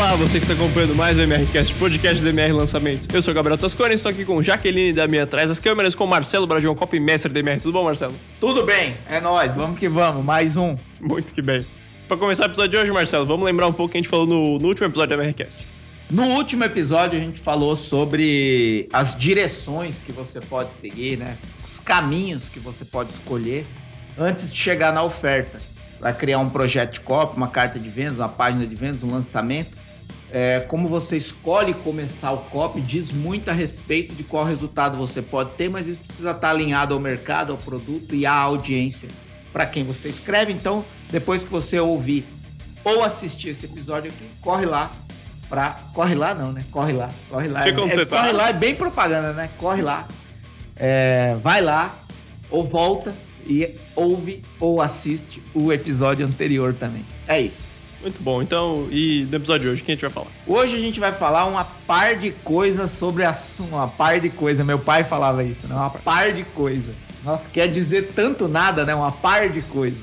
Olá, você que está acompanhando mais o MRCast, podcast do MR Lançamentos. Eu sou o Gabriel Toscone, estou aqui com Jaqueline da minha atrás, as câmeras com Marcelo Brasil, copy mestre do MR. Tudo bom, Marcelo? Tudo bem, é nóis, vamos que vamos, mais um. Muito que bem. Para começar o episódio de hoje, Marcelo, vamos lembrar um pouco que a gente falou no, no último episódio do MRCast. No último episódio a gente falou sobre as direções que você pode seguir, né? Os caminhos que você pode escolher antes de chegar na oferta. Vai criar um projeto de copy, uma carta de vendas, uma página de vendas, um lançamento. É, como você escolhe começar o copy diz muito a respeito de qual resultado você pode ter, mas isso precisa estar alinhado ao mercado, ao produto e à audiência para quem você escreve. Então, depois que você ouvir ou assistir esse episódio aqui, corre lá para corre lá não, né? Corre lá, corre lá. Onde é, você tá. corre lá é bem propaganda, né? Corre lá, é, vai lá ou volta e ouve ou assiste o episódio anterior também. É isso. Muito bom. Então, e no episódio de hoje, quem a gente vai falar? Hoje a gente vai falar uma par de coisas sobre assunto. Uma par de coisa. Meu pai falava isso, né? Uma par de coisa. Nossa, quer dizer tanto nada, né? Uma par de coisa.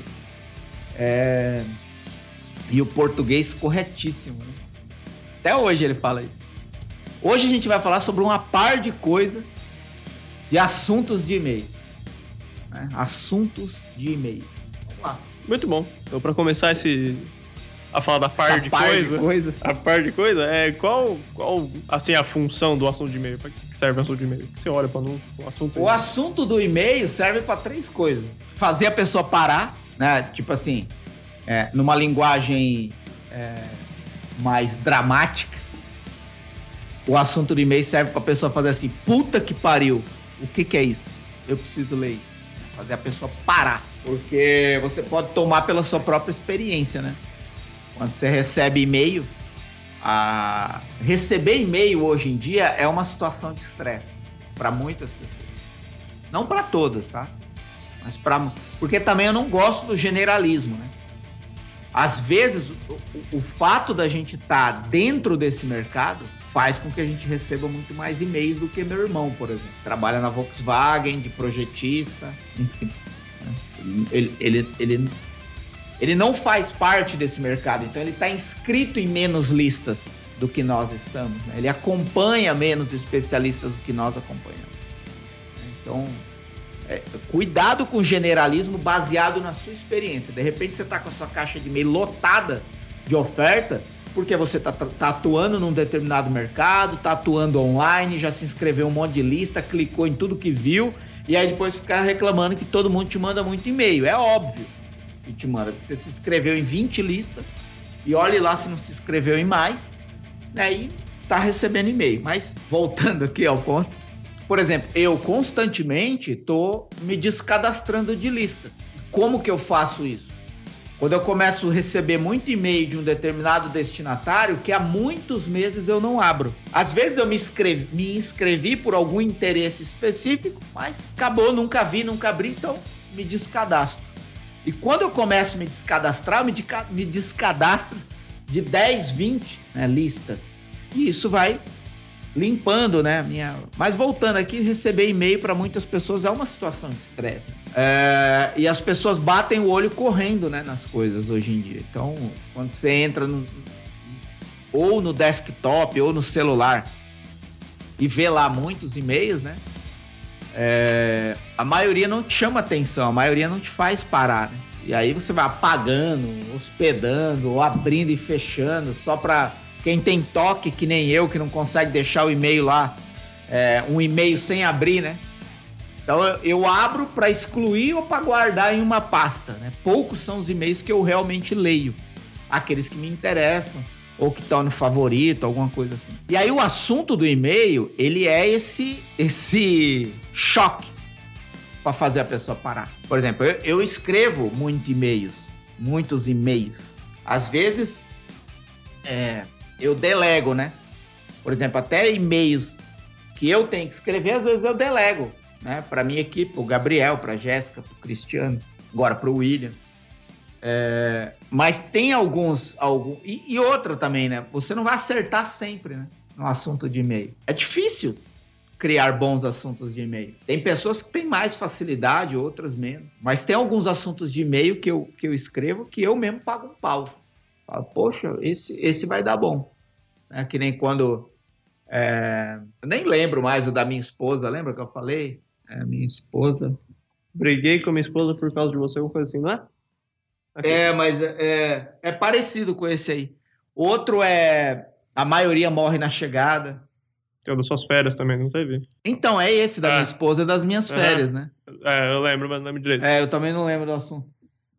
É... E o português corretíssimo, né? Até hoje ele fala isso. Hoje a gente vai falar sobre uma par de coisa de assuntos de e-mails. né? Assuntos de e-mail. Vamos lá. Muito bom. Então, para começar esse a falar da par de par coisa, de coisa. a par de coisa, é qual, qual assim a função do assunto de e-mail? Para que serve o assunto de e-mail? Você olha para o assunto. O assunto do e-mail serve para três coisas: fazer a pessoa parar, né? Tipo assim, é, numa linguagem é, mais dramática. O assunto do e-mail serve para a pessoa fazer assim: puta que pariu, o que, que é isso? Eu preciso ler isso. Fazer a pessoa parar. Porque você pode tomar pela sua própria experiência, né? Quando você recebe e-mail, a... receber e-mail hoje em dia é uma situação de estresse para muitas pessoas. Não para todas, tá? Mas para porque também eu não gosto do generalismo, né? Às vezes o, o- fato da gente estar dentro desse mercado faz com que a gente receba muito mais e-mails do que meu irmão, por exemplo. Trabalha na Volkswagen, de projetista, enfim. né? Ele, ele, ele, ele não faz parte desse mercado, então ele está inscrito em menos listas do que nós estamos. né? Ele acompanha menos especialistas do que nós acompanhamos. Então, é, cuidado com o generalismo baseado na sua experiência. De repente você está com a sua caixa de e-mail lotada de oferta, porque você está atuando num determinado mercado, está atuando online, já se inscreveu um monte de lista, clicou em tudo que viu, e aí depois ficar reclamando que todo mundo te manda muito e-mail. É óbvio que te manda. Você se inscreveu em 20 listas, e olhe lá se não se inscreveu em mais, né? E tá recebendo e-mail. Mas voltando aqui ao ponto. Por exemplo, eu constantemente tô me descadastrando de listas. Como que eu faço isso? Quando eu começo a receber muito e-mail de um determinado destinatário que há muitos meses eu não abro. Às vezes eu me inscrevi, me inscrevi por algum interesse específico, mas acabou, nunca vi, nunca abri, então me descadastro. E quando eu começo a me descadastrar, eu me, deca- me descadastro de 10, 20 né, listas. E isso vai limpando, né? Minha... Mas voltando aqui, receber e-mail para muitas pessoas é uma situação de estresse. É, E as pessoas batem o olho correndo, né? Nas coisas hoje em dia. Então, quando você entra no... ou no desktop ou no celular e vê lá muitos e-mails, né? É, A maioria não te chama atenção, a maioria não te faz parar, né? E aí você vai apagando, hospedando, ou abrindo e fechando, só para quem tem toque, que nem eu, que não consegue deixar o e-mail lá, é, um e-mail sem abrir, né? Então eu, abro para excluir ou para guardar em uma pasta, né? Poucos são os e-mails que eu realmente leio. Aqueles que me interessam ou que estão no favorito, alguma coisa assim. E aí o assunto do e-mail, ele é esse esse choque para fazer a pessoa parar. Por exemplo, eu, eu escrevo muito e-mails, muitos e-mails. Às vezes é, eu delego, né? Por exemplo, até e-mails que eu tenho que escrever, às vezes eu delego, né? Para minha equipe, o Gabriel, para Jéssica, para Cristiano, agora para o William. É, mas tem alguns, algum e, e outra também, né? Você não vai acertar sempre, né? No assunto de e-mail. É difícil criar bons assuntos de e-mail. Tem pessoas que têm mais facilidade, outras menos. Mas tem alguns assuntos de e-mail que eu, que eu escrevo que eu mesmo pago um pau. Falo, poxa, esse, esse vai dar bom. Né? Que nem quando. É, nem lembro mais o da minha esposa, lembra que eu falei? É, minha esposa. Briguei com minha esposa por causa de você, alguma coisa assim, não é? É, mas é, é parecido com esse aí. Outro é. A maioria morre na chegada. Tem o das suas férias também, não teve? Então, é esse da é. minha esposa e das minhas férias, uhum. né? É, eu lembro, mas não lembro direito. É, eu também não lembro do assunto.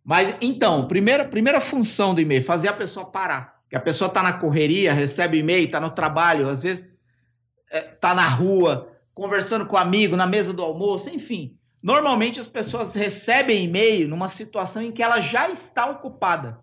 Mas, então, primeira, primeira função do e-mail, fazer a pessoa parar. Que a pessoa tá na correria, recebe e-mail, tá no trabalho, às vezes é, tá na rua, conversando com um amigo, na mesa do almoço, enfim. Normalmente as pessoas recebem e-mail numa situação em que ela já está ocupada.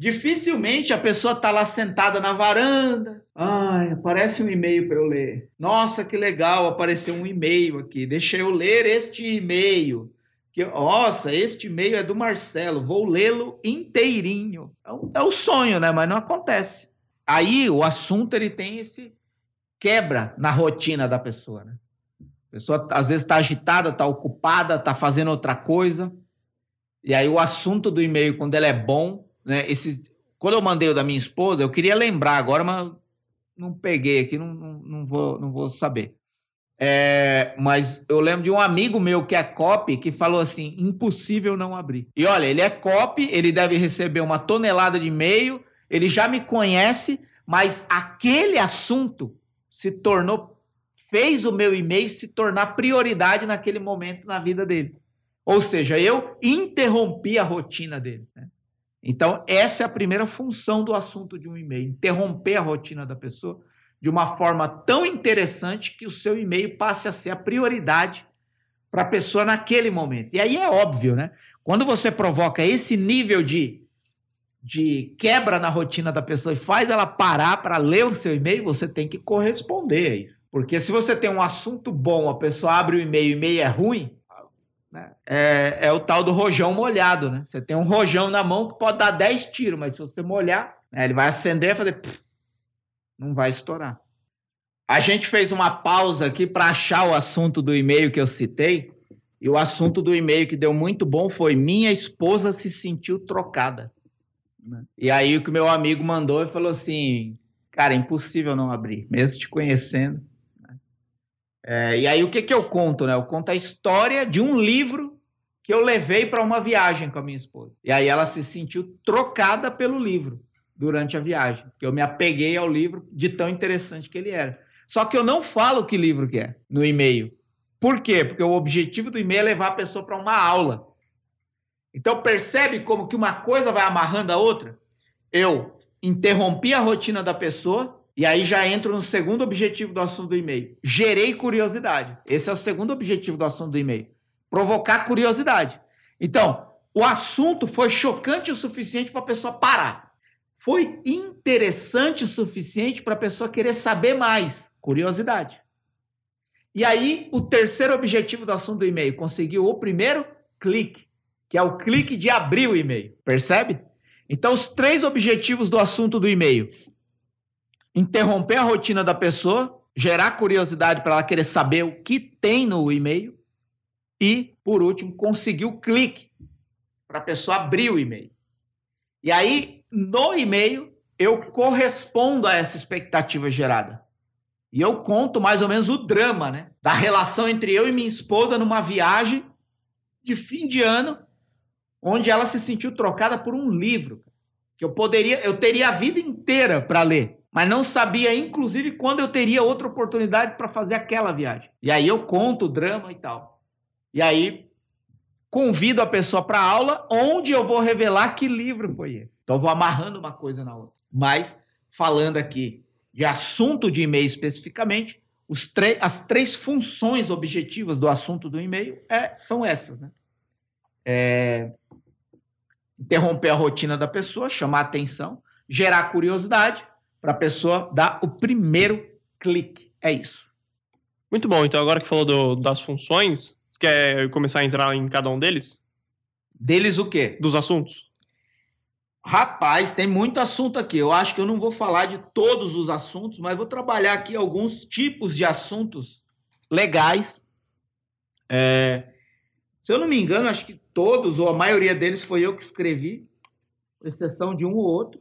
Dificilmente a pessoa está lá sentada na varanda. Ai, aparece um e-mail para eu ler. Nossa, que legal, apareceu um e-mail aqui. Deixa eu ler este e-mail. Que, nossa, este e-mail é do Marcelo. Vou lê-lo inteirinho. É, é o sonho, né? Mas não acontece. Aí o assunto ele tem esse quebra na rotina da pessoa, né? A pessoa às vezes está agitada, está ocupada, está fazendo outra coisa. E aí o assunto do e-mail, quando ele é bom, né? Esse, quando eu mandei o da minha esposa, eu queria lembrar agora, mas não peguei aqui, não, não, não, vou, não vou saber. É, mas eu lembro de um amigo meu que é copy que falou assim: impossível não abrir. E olha, ele é copy, ele deve receber uma tonelada de e-mail, ele já me conhece, mas aquele assunto se tornou, fez o meu e-mail se tornar prioridade naquele momento na vida dele. Ou seja, eu interrompi a rotina dele. Né? Então, essa é a primeira função do assunto de um e-mail: interromper a rotina da pessoa de uma forma tão interessante que o seu e-mail passe a ser a prioridade para a pessoa naquele momento. E aí é óbvio, né? Quando você provoca esse nível de, de quebra na rotina da pessoa e faz ela parar para ler o seu e-mail, você tem que corresponder a isso. Porque se você tem um assunto bom, a pessoa abre o e-mail e o e-mail é ruim, né? É, é, o tal do rojão molhado, né? Você tem um rojão na mão que pode dar 10 tiros, mas se você molhar, né, ele vai acender e fazer. Pff, não vai estourar. A gente fez uma pausa aqui para achar o assunto do e-mail que eu citei. E o assunto do e-mail que deu muito bom foi: Minha esposa se sentiu trocada. Né? E aí o que meu amigo mandou e falou assim: Cara, impossível não abrir, mesmo te conhecendo. É, e aí o que, que eu conto, né? Eu conto a história de um livro que eu levei para uma viagem com a minha esposa. E aí ela se sentiu trocada pelo livro durante a viagem, porque eu me apeguei ao livro de tão interessante que ele era. Só que eu não falo que livro que é no e-mail. Por quê? Porque o objetivo do e-mail é levar a pessoa para uma aula. Então percebe como que uma coisa vai amarrando a outra? Eu interrompi a rotina da pessoa e aí já entro no segundo objetivo do assunto do e-mail. Gerei curiosidade. Esse é o segundo objetivo do assunto do e-mail. Provocar curiosidade. Então, o assunto foi chocante o suficiente para a pessoa parar. Foi interessante o suficiente para a pessoa querer saber mais. Curiosidade. E aí, o terceiro objetivo do assunto do e-mail, conseguiu o primeiro clique, que é o clique de abrir o e-mail. Percebe? Então, os três objetivos do assunto do e-mail: interromper a rotina da pessoa, gerar curiosidade para ela querer saber o que tem no e-mail e, por último, conseguir o clique para a pessoa abrir o e-mail. E aí, no e-mail, eu correspondo a essa expectativa gerada. E eu conto mais ou menos o drama, né? Da relação entre eu e minha esposa numa viagem de fim de ano, onde ela se sentiu trocada por um livro que eu poderia, eu teria a vida inteira para ler mas não sabia, inclusive, quando eu teria outra oportunidade para fazer aquela viagem. E aí eu conto o drama e tal. E aí convido a pessoa para aula, onde eu vou revelar que livro foi esse. Então eu vou amarrando uma coisa na outra. Mas falando aqui de assunto de e-mail especificamente, as três funções objetivas do assunto do e-mail é, são essas, né? É, interromper a rotina da pessoa, chamar atenção, gerar curiosidade para a pessoa dar o primeiro clique. É isso. Muito bom. Então, agora que falou do, das funções, você quer começar a entrar em cada um deles? Deles o quê? Dos assuntos. Rapaz, tem muito assunto aqui. Eu acho que eu não vou falar de todos os assuntos, mas vou trabalhar aqui alguns tipos de assuntos legais. É, se eu não me engano, acho que todos, ou a maioria deles, foi eu que escrevi, exceção de um ou outro.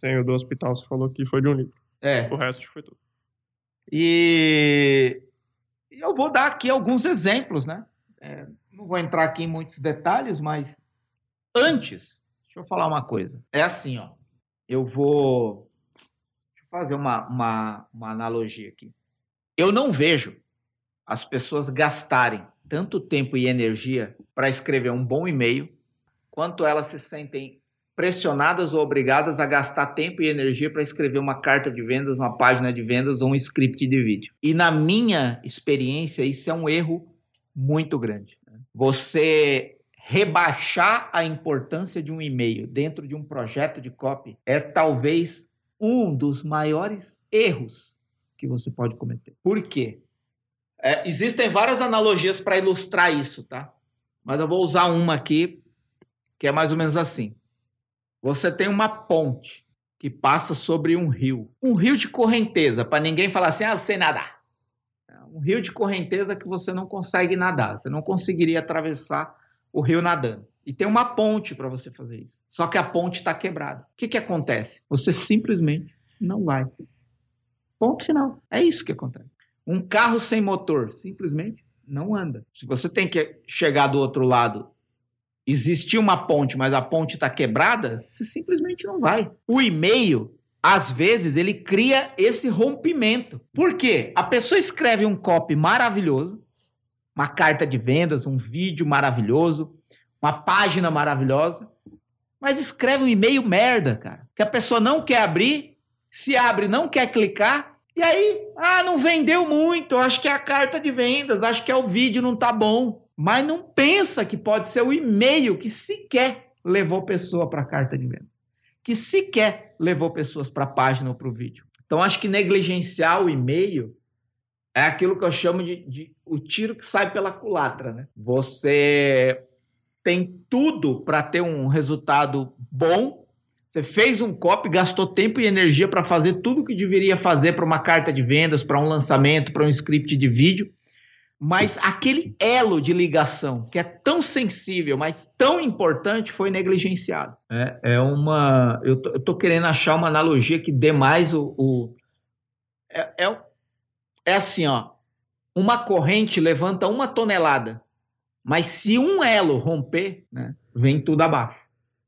Tem o do hospital, você falou que foi de um livro. É. O resto foi tudo. E eu vou dar aqui alguns exemplos, né? É, não vou entrar aqui em muitos detalhes, mas antes, deixa eu falar uma coisa. É assim, ó. Eu vou deixa eu fazer uma, uma, uma analogia aqui. Eu não vejo as pessoas gastarem tanto tempo e energia para escrever um bom e-mail, quanto elas se sentem pressionadas ou obrigadas a gastar tempo e energia para escrever uma carta de vendas, uma página de vendas ou um script de vídeo. E na minha experiência, isso é um erro muito grande. Você rebaixar a importância de um e-mail dentro de um projeto de copy é talvez um dos maiores erros que você pode cometer. Por quê? É, existem várias analogias para ilustrar isso, tá? Mas eu vou usar uma aqui que é mais ou menos assim. Você tem uma ponte que passa sobre um rio. Um rio de correnteza, para ninguém falar assim, ah, sei nadar. É um rio de correnteza que você não consegue nadar. Você não conseguiria atravessar o rio nadando. E tem uma ponte para você fazer isso. Só que a ponte está quebrada. O que, que acontece? Você simplesmente não vai. Ponto final. É isso que acontece. Um carro sem motor simplesmente não anda. Se você tem que chegar do outro lado existir uma ponte, mas a ponte está quebrada, você simplesmente não vai. O e-mail, às vezes, ele cria esse rompimento. Por quê? A pessoa escreve um copy maravilhoso, uma carta de vendas, um vídeo maravilhoso, uma página maravilhosa, mas escreve um e-mail merda, cara, que a pessoa não quer abrir, se abre, não quer clicar, e aí, ah, não vendeu muito, acho que é a carta de vendas, acho que é o vídeo não tá bom mas não pensa que pode ser o e-mail que sequer levou pessoa para a carta de vendas, que sequer levou pessoas para a página ou para o vídeo. Então, acho que negligenciar o e-mail é aquilo que eu chamo de, de, o tiro que sai pela culatra. Né? Você tem tudo para ter um resultado bom. Você fez um copy, gastou tempo e energia para fazer tudo o que deveria fazer para uma carta de vendas, para um lançamento, para um script de vídeo mas aquele elo de ligação que é tão sensível, mas tão importante, foi negligenciado. É, é uma. Eu tô, eu tô querendo achar uma analogia que dê mais o. o é, é, é assim, ó. Uma corrente levanta uma tonelada, mas se um elo romper, né, vem tudo abaixo.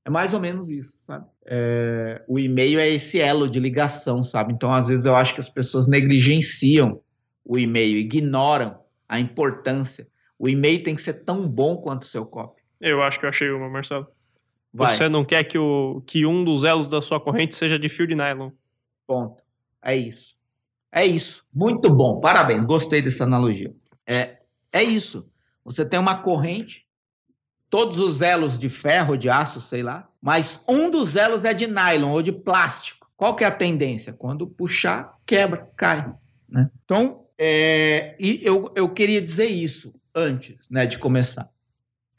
É mais ou menos isso, sabe? É, o e-mail é esse elo de ligação, sabe? Então, às vezes, eu acho que as pessoas negligenciam o e-mail, ignoram a importância. O e-mail tem que ser tão bom quanto o seu copy. Eu acho que eu achei uma, Marcelo. Vai. Você não quer que, o, que um dos elos da sua corrente seja de fio de nylon. Ponto. É isso. É isso. Muito bom. Parabéns. Gostei dessa analogia. É, é isso. Você tem uma corrente, todos os elos de ferro, de aço, sei lá, mas um dos elos é de nylon ou de plástico. Qual que é a tendência? Quando puxar, quebra, cai. Né? Então, é, e eu, eu queria dizer isso antes né, de começar.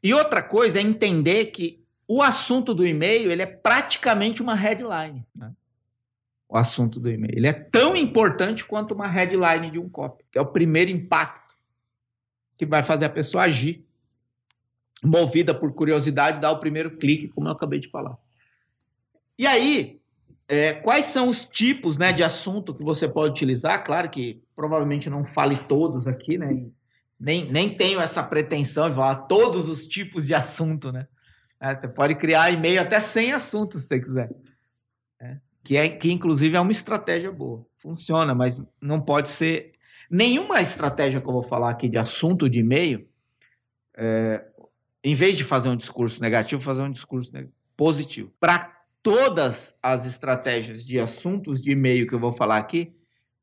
E outra coisa é entender que o assunto do e-mail ele é praticamente uma headline. Né? O assunto do e-mail. Ele é tão importante quanto uma headline de um copy, que é o primeiro impacto que vai fazer a pessoa agir, movida por curiosidade, dar o primeiro clique, como eu acabei de falar. E aí, é, quais são os tipos né, de assunto que você pode utilizar? Claro que provavelmente não fale todos aqui, né? Nem, nem tenho essa pretensão de falar todos os tipos de assunto, né? É, você pode criar e-mail até sem assuntos, se você quiser. É, que, é, que, inclusive, é uma estratégia boa. Funciona, mas não pode ser... Nenhuma estratégia que eu vou falar aqui de assunto de e-mail, é, em vez de fazer um discurso negativo, fazer um discurso positivo. Para todas as estratégias de assuntos de e-mail que eu vou falar aqui,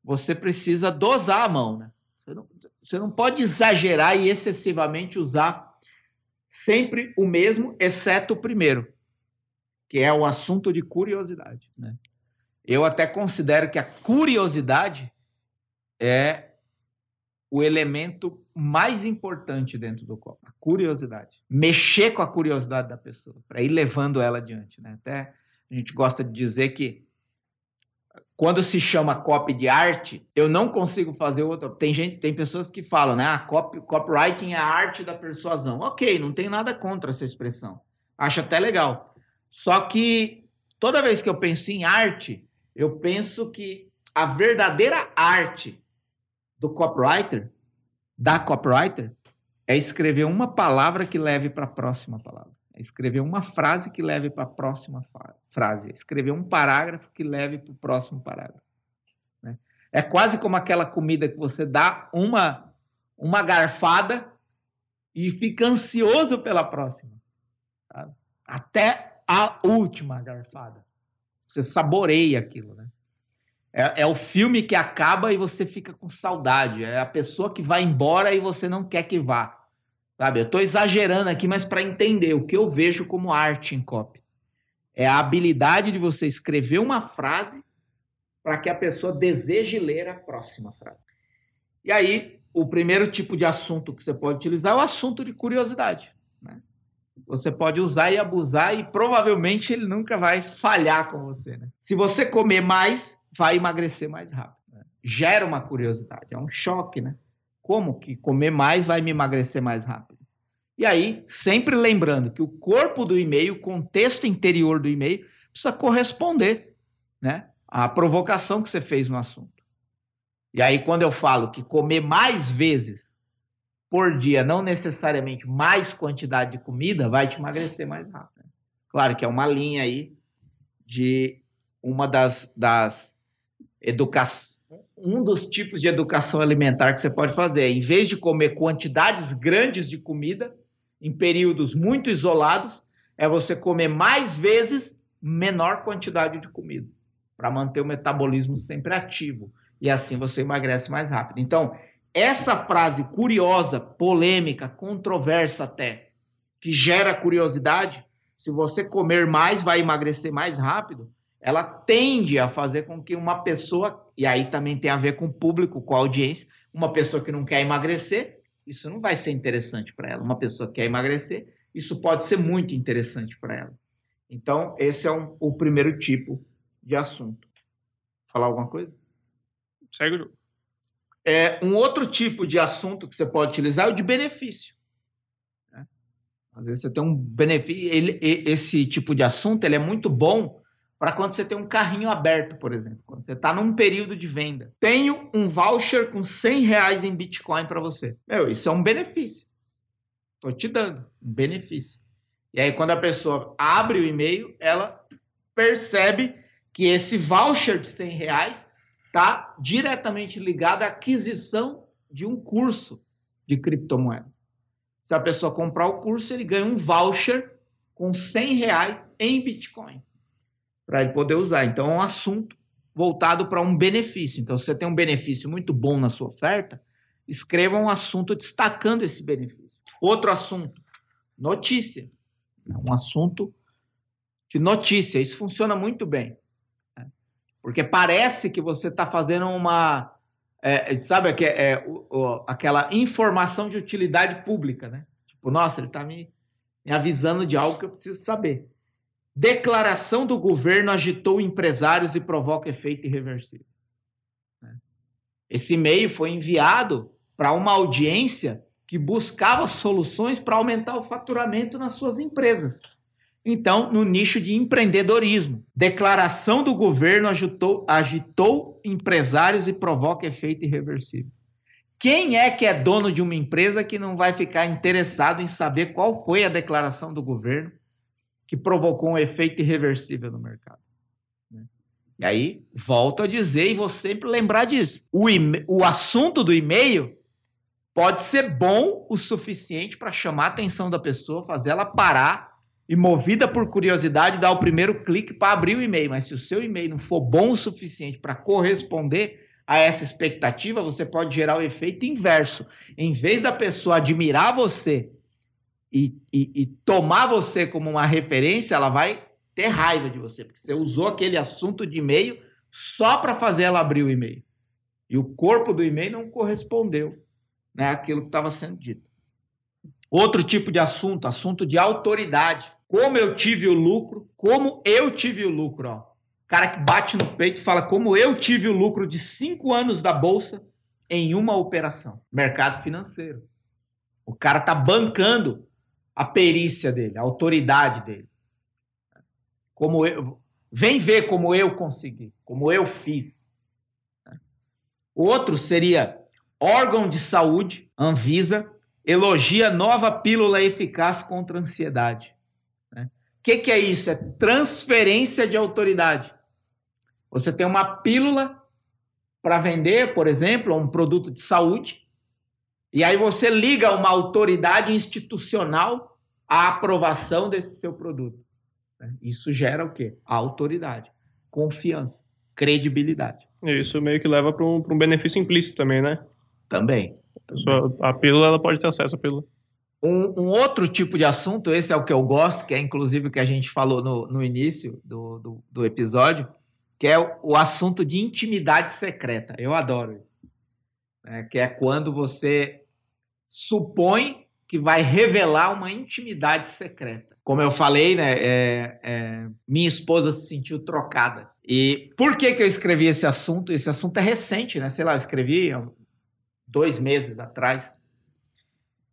você precisa dosar a mão. Né? Você, não, você não pode exagerar e excessivamente usar sempre o mesmo, exceto o primeiro, que é o assunto de curiosidade. Né? Eu até considero que a curiosidade é o elemento mais importante dentro do copo. A curiosidade. Mexer com a curiosidade da pessoa, para ir levando ela adiante. Né? Até a gente gosta de dizer que quando se chama copy de arte, eu não consigo fazer outra. Tem gente, tem pessoas que falam, né? Ah, copy, copywriting é a arte da persuasão. Ok, não tem nada contra essa expressão. Acho até legal. Só que toda vez que eu penso em arte, eu penso que a verdadeira arte do copywriter, da copywriter, é escrever uma palavra que leve para a próxima palavra. É escrever uma frase que leve para a próxima frase. É escrever um parágrafo que leve para o próximo parágrafo. Né? É quase como aquela comida que você dá uma, uma garfada e fica ansioso pela próxima. Até a última garfada. Você saboreia aquilo, né? É, é, o filme que acaba e você fica com saudade. É a pessoa que vai embora e você não quer que vá. Sabe? Eu estou exagerando aqui, mas para entender o que eu vejo como arte em copy. É a habilidade de você escrever uma frase para que a pessoa deseje ler a próxima frase. E aí, o primeiro tipo de assunto que você pode utilizar é o assunto de curiosidade. Né? Você pode usar e abusar e provavelmente ele nunca vai falhar com você. Né? Se você comer mais, vai emagrecer mais rápido. Né? Gera uma curiosidade, é um choque, né? Como que comer mais vai me emagrecer mais rápido? E aí, sempre lembrando que o corpo do e-mail, o contexto interior do e-mail, precisa corresponder né, à provocação que você fez no assunto. E aí, quando eu falo que comer mais vezes por dia, não necessariamente mais quantidade de comida, vai te emagrecer mais rápido. Né? Claro que é uma linha aí de uma das, das educações um dos tipos de educação alimentar que você pode fazer. Em vez de comer quantidades grandes de comida em períodos muito isolados, é você comer mais vezes menor quantidade de comida, para manter o metabolismo sempre ativo. E assim você emagrece mais rápido. Então, essa frase curiosa, polêmica, controversa até, que gera curiosidade, se você comer mais, vai emagrecer mais rápido, ela tende a fazer com que uma pessoa, e aí também tem a ver com o público, com a audiência, uma pessoa que não quer emagrecer, isso não vai ser interessante para ela. Uma pessoa que quer emagrecer, isso pode ser muito interessante para ela. Então, esse é um, o primeiro tipo de assunto. Falar alguma coisa? Segue o jogo. É, um outro tipo de assunto que você pode utilizar é o de benefício. Né? Às vezes você tem um benefício. Ele, esse tipo de assunto ele é muito bom para quando você tem um carrinho aberto, por exemplo, quando você está num período de venda. Tenho um voucher com 100 reais em Bitcoin para você. Meu, isso é um benefício. Estou te dando um benefício. E aí, quando a pessoa abre o e-mail, ela percebe que esse voucher de 100 reais está diretamente ligado à aquisição de um curso de criptomoeda. Se a pessoa comprar o curso, ele ganha um voucher com 100 reais em Bitcoin para ele poder usar. Então, é um assunto voltado para um benefício. Então, se você tem um benefício muito bom na sua oferta, escreva um assunto destacando esse benefício. Outro assunto, notícia. É um assunto de notícia. Isso funciona muito bem. Né? Porque parece que você está fazendo uma. É, sabe é, aquela informação de utilidade pública, né? Tipo, nossa, ele está me, me avisando de algo que eu preciso saber. Declaração do governo agitou empresários e provoca efeito irreversível. Né? Esse e-mail foi enviado para uma audiência que buscava soluções para aumentar o faturamento nas suas empresas. Então, no nicho de empreendedorismo, declaração do governo agitou, agitou empresários e provoca efeito irreversível. Quem é que é dono de uma empresa que não vai ficar interessado em saber qual foi a declaração do governo que provocou um efeito irreversível no mercado. Né? E aí, volto a dizer e vou sempre lembrar disso. O, o assunto do e-mail pode ser bom o suficiente para chamar a atenção da pessoa, fazer ela parar e, movida por curiosidade, dar o primeiro clique para abrir o e-mail. Mas se o seu e-mail não for bom o suficiente para corresponder a essa expectativa, você pode gerar o efeito inverso. Em vez da pessoa admirar você e, e, e tomar você como uma referência, ela vai ter raiva de você, porque você usou aquele assunto de e-mail só para fazer ela abrir o e-mail. E o corpo do e-mail não correspondeu né, àquilo que estava sendo dito. Outro tipo de assunto, assunto de autoridade. Como eu tive o lucro, como eu tive o lucro. Ó. O cara que bate no peito e fala como eu tive o lucro de cinco anos da Bolsa em uma operação. Mercado financeiro. O cara tá bancando a perícia dele, a autoridade dele. Como eu, vem ver como eu consegui, como eu fiz. Outro seria órgão de saúde, Anvisa, elogia nova pílula eficaz contra a ansiedade. O né? que, que é isso? É transferência de autoridade. Você tem uma pílula para vender, por exemplo, um produto de saúde, e aí você liga uma autoridade institucional à aprovação desse seu produto. Né? Isso gera o quê? Autoridade, confiança, credibilidade. Isso meio que leva para um, um benefício implícito também, né? Também. A, pessoa, a pílula ela pode ter acesso à pílula. Um, um, outro tipo de assunto, esse é o que eu gosto, que é inclusive o que a gente falou no, no início do, do, do episódio, que é o, o, assunto de intimidade secreta. Eu adoro. É, que é quando você supõe que vai revelar uma intimidade secreta. Como eu falei, né, é, é, minha esposa se sentiu trocada. E por que, que eu escrevi esse assunto? Esse assunto é recente, né? Sei lá, eu escrevi dois meses atrás.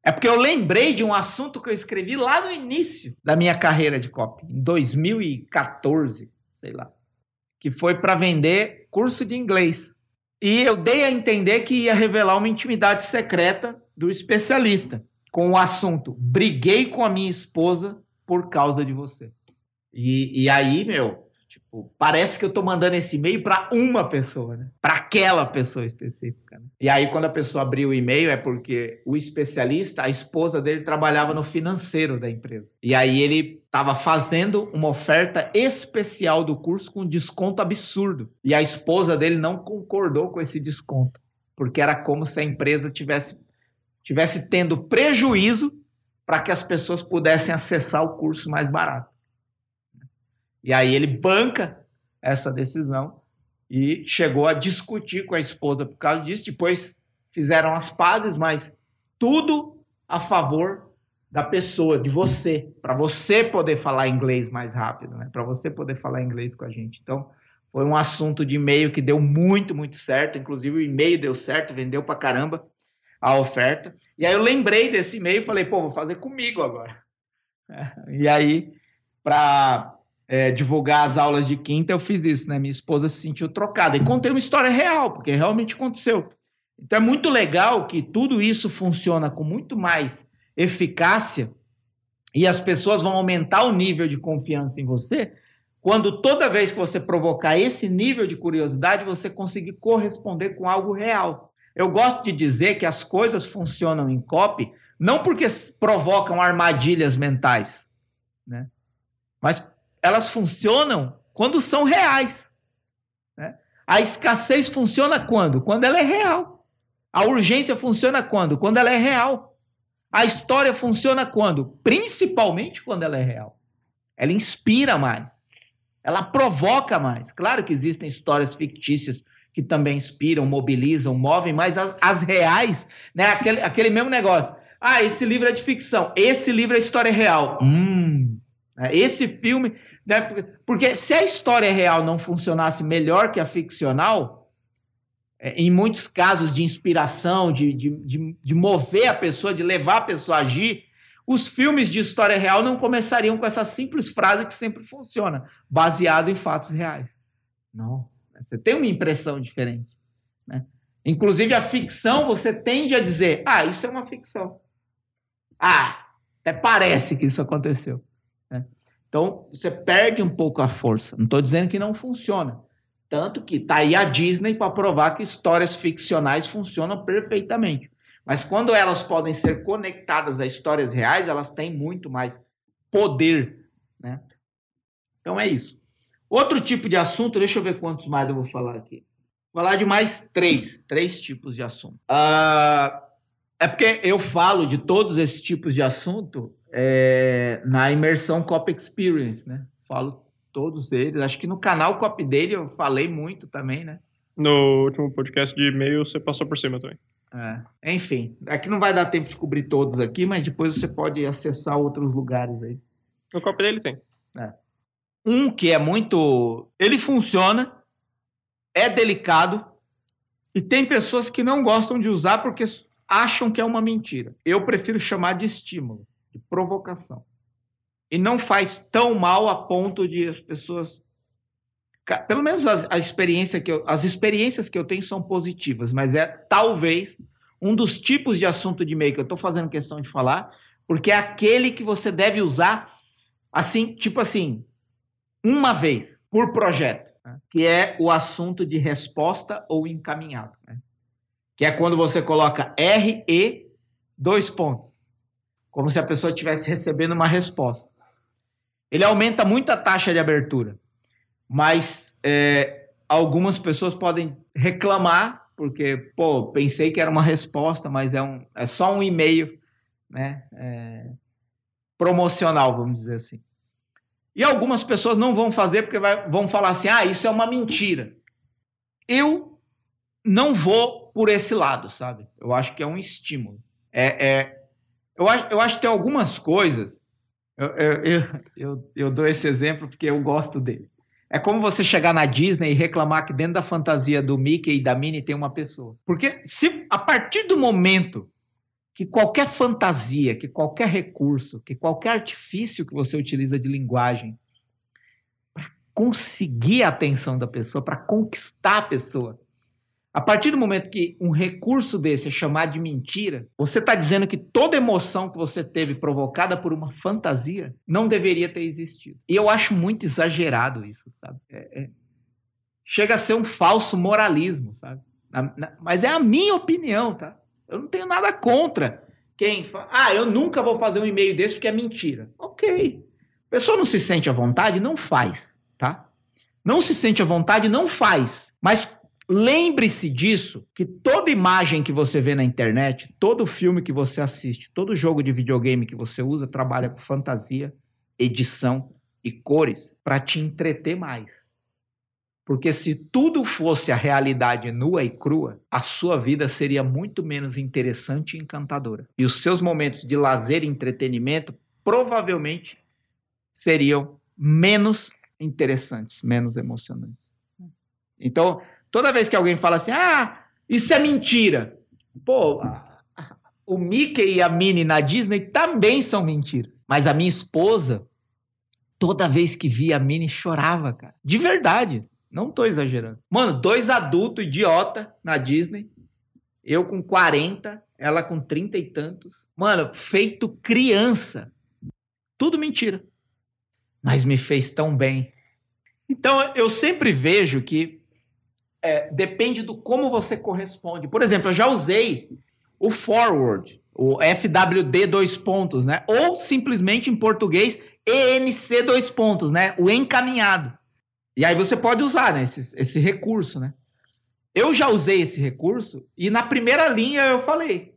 É porque eu lembrei de um assunto que eu escrevi lá no início da minha carreira de copy, em 2014, sei lá, que foi para vender curso de inglês. E eu dei a entender que ia revelar uma intimidade secreta do especialista com o assunto: briguei com a minha esposa por causa de você. E, e aí, meu, Tipo, parece que eu tô mandando esse e-mail para uma pessoa, né? Para aquela pessoa específica. Né? E aí, quando a pessoa abriu o e-mail, é porque o especialista, a esposa dele, trabalhava no financeiro da empresa. E aí ele estava fazendo uma oferta especial do curso com desconto absurdo. E a esposa dele não concordou com esse desconto, porque era como se a empresa tivesse, tivesse tendo prejuízo para que as pessoas pudessem acessar o curso mais barato. E aí ele banca essa decisão e chegou a discutir com a esposa por causa disso. Depois fizeram as pazes, mas tudo a favor da pessoa, de você, para você poder falar inglês mais rápido, né? Para você poder falar inglês com a gente. Então, foi um assunto de e-mail que deu muito, muito certo. Inclusive, o e-mail deu certo, vendeu para caramba a oferta. E aí eu lembrei desse e-mail e falei, pô, vou fazer comigo agora. E aí, para é, divulgar as aulas de quinta, eu fiz isso, né? Minha esposa se sentiu trocada. E contei uma história real, porque realmente aconteceu. Então é muito legal que tudo isso funciona com muito mais eficácia e as pessoas vão aumentar o nível de confiança em você quando toda vez que você provocar esse nível de curiosidade, você conseguir corresponder com algo real. Eu gosto de dizer que as coisas funcionam em copy não porque provocam armadilhas mentais, né? mas elas funcionam quando são reais. Né? A escassez funciona quando? Quando ela é real. A urgência funciona quando? Quando ela é real. A história funciona quando? Principalmente quando ela é real. Ela inspira mais. Ela provoca mais. Claro que existem histórias fictícias que também inspiram, mobilizam, movem, mas as, as reais, né? Aquele, aquele mesmo negócio. Ah, esse livro é de ficção. Esse livro é história real. Hum. Né? Esse filme. Né? Porque se a história real não funcionasse melhor que a ficcional, é, em muitos casos de inspiração, de, de, de, de mover a pessoa, de levar a pessoa a agir, os filmes de história real não começariam com essa simples frase que sempre funciona, baseado em fatos reais. Não, você tem uma impressão diferente. Né? Inclusive, a ficção, você tende a dizer: ah, isso é uma ficção. Ah, até parece que isso aconteceu. Então, você perde um pouco a força. Não estou dizendo que não funciona. Tanto que está aí a Disney para provar que histórias ficcionais funcionam perfeitamente. Mas quando elas podem ser conectadas a histórias reais, elas têm muito mais poder. Né? Então é isso. Outro tipo de assunto, deixa eu ver quantos mais eu vou falar aqui. Vou falar de mais três, três tipos de assunto. Uh, é porque eu falo de todos esses tipos de assunto é, na imersão Cop Experience, né? Falo todos eles. Acho que no canal Cop dele eu falei muito também, né? No último podcast de e-mail você passou por cima também. É. Enfim, aqui não vai dar tempo de cobrir todos aqui, mas depois você pode acessar outros lugares aí. No Cop dele tem. É. Um que é muito. Ele funciona, é delicado, e tem pessoas que não gostam de usar porque acham que é uma mentira. Eu prefiro chamar de estímulo de provocação. E não faz tão mal a ponto de as pessoas Pelo menos as, a experiência que eu, as experiências que eu tenho são positivas, mas é talvez um dos tipos de assunto de e-mail que eu estou fazendo questão de falar, porque é aquele que você deve usar assim, tipo assim, uma vez por projeto, né? que é o assunto de resposta ou encaminhado, né? que é quando você coloca RE dois pontos, como se a pessoa estivesse recebendo uma resposta. Ele aumenta muito a taxa de abertura, mas é, algumas pessoas podem reclamar porque, pô, pensei que era uma resposta, mas é, um, é só um e-mail, né? É, promocional, vamos dizer assim. E algumas pessoas não vão fazer porque vai, vão falar assim: ah, isso é uma mentira. Eu não vou por esse lado, sabe? Eu acho que é um estímulo. É, é eu, acho, eu acho que tem algumas coisas. Eu, eu, eu, eu dou esse exemplo porque eu gosto dele. É como você chegar na Disney e reclamar que dentro da fantasia do Mickey e da Minnie tem uma pessoa. Porque se a partir do momento que qualquer fantasia, que qualquer recurso, que qualquer artifício que você utiliza de linguagem para conseguir a atenção da pessoa, para conquistar a pessoa, a partir do momento que um recurso desse é chamado de mentira, você está dizendo que toda emoção que você teve provocada por uma fantasia não deveria ter existido. E eu acho muito exagerado isso, sabe? É, é... Chega a ser um falso moralismo, sabe? Na, na... mas é a minha opinião, tá? Eu não tenho nada contra quem fala, ah, eu nunca vou fazer um e-mail desse porque é mentira. Ok. Pessoa não se sente à vontade, não faz, tá? Não se sente à vontade, não faz. Mas lembre-se disso, que toda imagem que você vê na internet, todo filme que você assiste, todo jogo de videogame que você usa, trabalha com fantasia, edição e cores para te entreter mais. Porque se tudo fosse a realidade nua e crua, a sua vida seria muito menos interessante e encantadora. E os seus momentos de lazer e entretenimento provavelmente seriam menos interessantes, menos emocionantes. Então, toda vez que alguém fala assim, ah, isso é mentira. Pô, o Mickey e a Minnie na Disney também são mentira. Mas a minha esposa, toda vez que via a Minnie, chorava, cara. De verdade. Não tô exagerando. Mano, dois adultos idiota na Disney. Eu com 40, ela com 30 e tantos. Mano, feito criança. Tudo mentira. Mas me fez tão bem. Então, eu sempre vejo que é, depende do como você corresponde. Por exemplo, eu já usei o forward, o FWD dois pontos, né? Ou simplesmente em português ENC dois pontos, né? O encaminhado. E aí você pode usar né, esse, esse recurso, né? Eu já usei esse recurso e na primeira linha eu falei: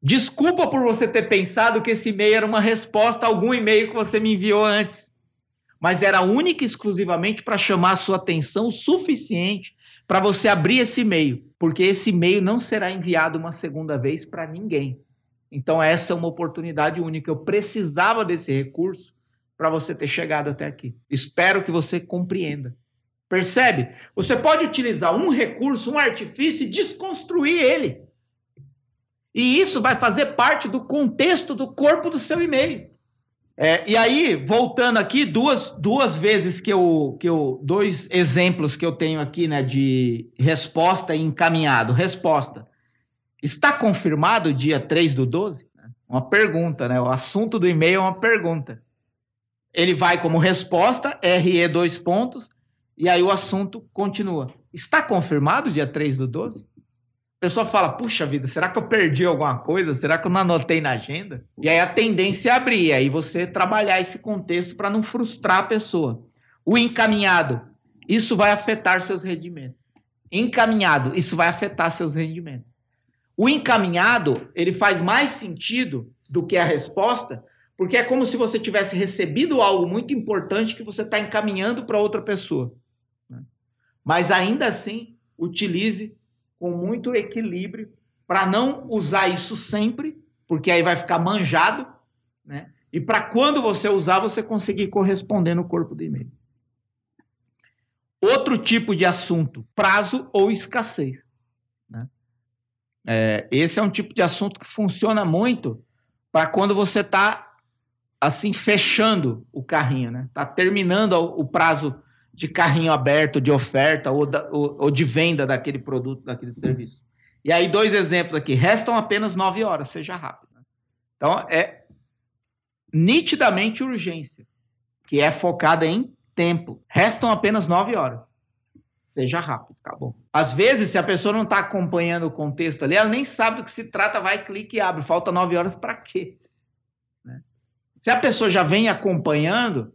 desculpa por você ter pensado que esse e-mail era uma resposta a algum e-mail que você me enviou antes. Mas era única e exclusivamente para chamar a sua atenção o suficiente para você abrir esse e-mail, porque esse e-mail não será enviado uma segunda vez para ninguém. Então essa é uma oportunidade única. Eu precisava desse recurso para você ter chegado até aqui. Espero que você compreenda. Percebe? Você pode utilizar um recurso, um artifício e desconstruir ele. E isso vai fazer parte do contexto do corpo do seu e-mail. É, e aí, voltando aqui, duas, duas vezes que eu, que eu. Dois exemplos que eu tenho aqui, né, de resposta e encaminhado. Resposta. Está confirmado o dia 3 do 12? Uma pergunta, né? O assunto do e-mail é uma pergunta. Ele vai como resposta, RE dois pontos, e aí o assunto continua. Está confirmado dia 3 do 12? A pessoa fala, puxa vida, será que eu perdi alguma coisa? Será que eu não anotei na agenda? E aí a tendência é abrir, aí você trabalhar esse contexto para não frustrar a pessoa. O encaminhado, isso vai afetar seus rendimentos. Encaminhado, isso vai afetar seus rendimentos. O encaminhado, ele faz mais sentido do que a resposta, porque é como se você tivesse recebido algo muito importante que você está encaminhando para outra pessoa. Né? Mas ainda assim, utilize com muito equilíbrio para não usar isso sempre, porque aí vai ficar manjado, né? E para quando você usar, você conseguir corresponder no corpo do e-mail. Outro tipo de assunto, prazo ou escassez. Né? É, esse é um tipo de assunto que funciona muito para quando você está assim, fechando o carrinho, né? Tá terminando o prazo de carrinho aberto, de oferta ou, da, ou, ou de venda daquele produto, daquele serviço. E aí, dois exemplos aqui. Restam apenas nove horas, seja rápido. né? Então, é nitidamente urgência, que é focada em tempo. Restam apenas nove horas. Seja rápido, acabou. Às vezes, se a pessoa não está acompanhando o contexto ali, ela nem sabe do que se trata, vai, clica e abre. Falta nove horas para quê? Se a pessoa já vem acompanhando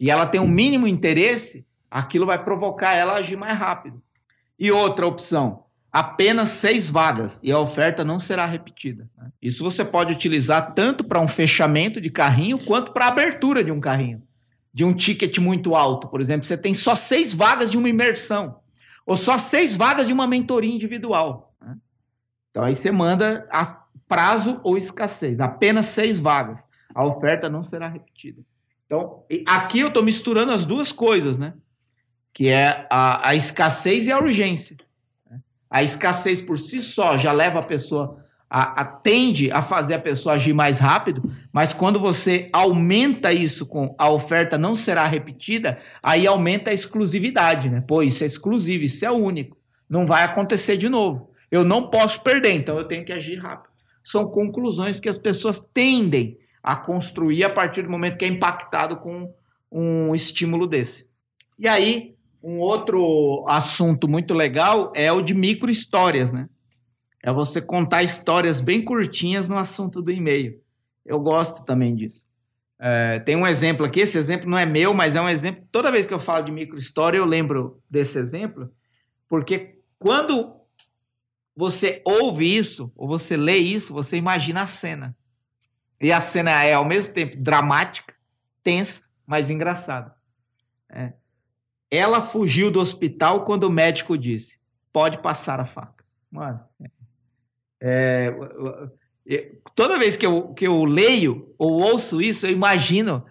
e ela tem um mínimo interesse, aquilo vai provocar ela a agir mais rápido. E outra opção, apenas seis vagas e a oferta não será repetida. né? Isso você pode utilizar tanto para um fechamento de carrinho quanto para a abertura de um carrinho. De um ticket muito alto, por exemplo, você tem só seis vagas de uma imersão ou só seis vagas de uma mentoria individual. né? Então aí você manda prazo ou escassez, apenas seis vagas. A oferta não será repetida. Então, aqui eu estou misturando as duas coisas, né? Que é a, a escassez e a urgência. né? A escassez por si só já leva a pessoa, a, a- tende a fazer a pessoa agir mais rápido, mas quando você aumenta isso com a oferta não será repetida, aí aumenta a exclusividade, né? Pô, isso é exclusivo, isso é único. Não vai acontecer de novo. Eu não posso perder, então eu tenho que agir rápido. São conclusões que as pessoas tendem a construir a partir do momento que é impactado com um estímulo desse. E aí, um outro assunto muito legal é o de micro histórias, né? É você contar histórias bem curtinhas no assunto do e-mail. Eu gosto também disso. É, tem um exemplo aqui, esse exemplo não é meu, mas é um exemplo. Toda vez que eu falo de micro história, eu lembro desse exemplo, porque quando você ouve isso, ou você lê isso, você imagina a cena. E a cena é, ao mesmo tempo, dramática, tensa, mas engraçada. É. Ela fugiu do hospital quando o médico disse: pode passar a faca. Mano, é, é, toda vez que eu, que eu leio ou ouço isso, eu imagino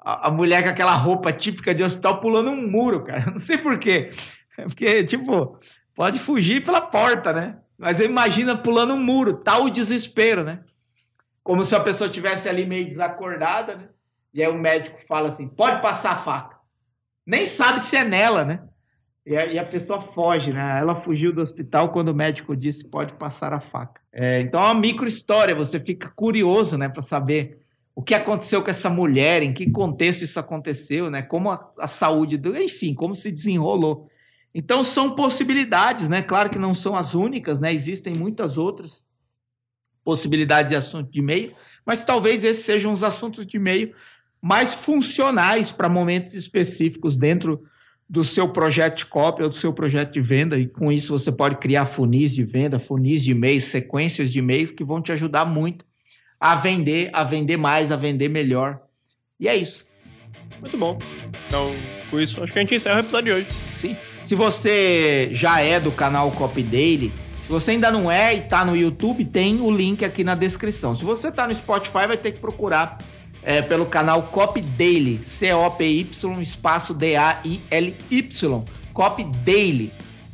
a, a mulher com aquela roupa típica de hospital pulando um muro, cara. Não sei porquê. É porque, tipo, pode fugir pela porta, né? Mas eu imagino pulando um muro, tal o desespero, né? Como se a pessoa tivesse ali meio desacordada, né? E aí o médico fala assim: pode passar a faca. Nem sabe se é nela, né? E a, e a pessoa foge, né? Ela fugiu do hospital quando o médico disse: pode passar a faca. É, então é uma micro história, você fica curioso, né, para saber o que aconteceu com essa mulher, em que contexto isso aconteceu, né? Como a, a saúde do. Enfim, como se desenrolou. Então são possibilidades, né? Claro que não são as únicas, né? Existem muitas outras possibilidades de assunto de e-mail, mas talvez esses sejam os assuntos de e-mail mais funcionais para momentos específicos dentro do seu projeto de cópia ou do seu projeto de venda, e com isso você pode criar funis de venda, funis de e-mails, sequências de e-mails que vão te ajudar muito a vender, a vender mais, a vender melhor. E é isso. Muito bom. Então, com isso, acho que a gente encerra o episódio de hoje. Sim. Se você já é do canal Copy Daily, se você ainda não é e está no YouTube, tem o link aqui na descrição. Se você está no Spotify, vai ter que procurar é, pelo canal Copy Daily, C-O-P-Y, espaço D-A-I-L-Y, Copy Daily,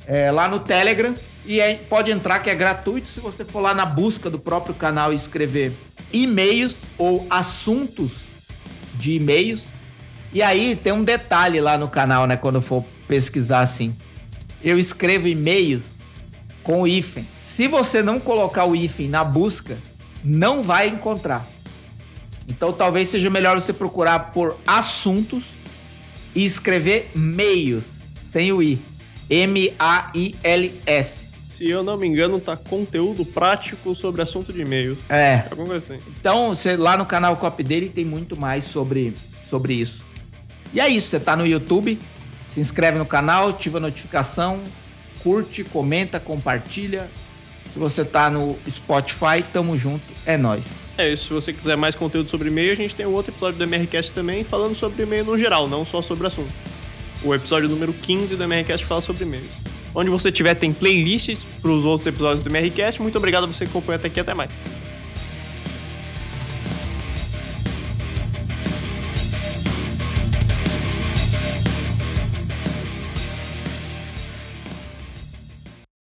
é, lá no Telegram. E aí pode entrar que é gratuito se você for lá na busca do próprio canal e escrever e-mails ou assuntos de e-mails. E aí tem um detalhe lá no canal, né? Quando for pesquisar assim. Eu escrevo e-mails com o hífen. Se você não colocar o hífen na busca, não vai encontrar. Então talvez seja melhor você procurar por assuntos e escrever meios, sem o i. M-A-I-L-S. Se eu não me engano, tá conteúdo prático sobre assunto de e-mail. É. Alguma coisa assim. Então, você, lá no canal Copy dele tem muito mais sobre, sobre isso. E é isso, você tá no YouTube, se inscreve no canal, ativa a notificação, curte, comenta, compartilha. Se você tá no Spotify, tamo junto, é nóis. É isso, se você quiser mais conteúdo sobre e-mail, a gente tem um outro episódio do MRCast também, falando sobre e-mail no geral, não só sobre assunto. O episódio número 15 do MRCast fala sobre e-mails. Onde você tiver, tem playlists para os outros episódios do MRCast. Muito obrigado a você que acompanhou até aqui, até mais.